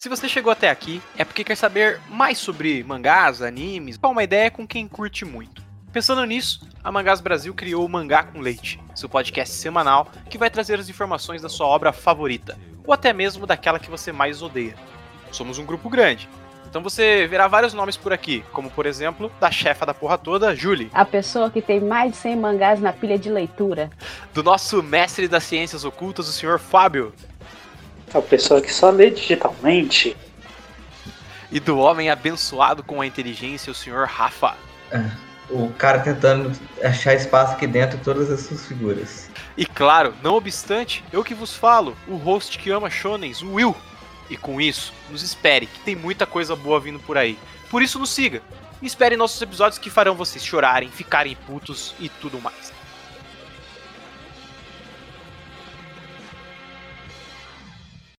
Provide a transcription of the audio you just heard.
Se você chegou até aqui, é porque quer saber mais sobre mangás, animes, qual uma ideia com quem curte muito. Pensando nisso, a Mangás Brasil criou o Mangá com Leite, seu podcast semanal que vai trazer as informações da sua obra favorita, ou até mesmo daquela que você mais odeia. Somos um grupo grande, então você verá vários nomes por aqui, como por exemplo, da chefa da porra toda, Julie. A pessoa que tem mais de 100 mangás na pilha de leitura. Do nosso mestre das ciências ocultas, o senhor Fábio. A pessoa que só lê digitalmente. E do homem abençoado com a inteligência, o senhor Rafa. É, o cara tentando achar espaço aqui dentro de todas as suas figuras. E claro, não obstante, eu que vos falo, o host que ama shonens, o Will. E com isso, nos espere, que tem muita coisa boa vindo por aí. Por isso nos siga. E espere nossos episódios que farão vocês chorarem, ficarem putos e tudo mais.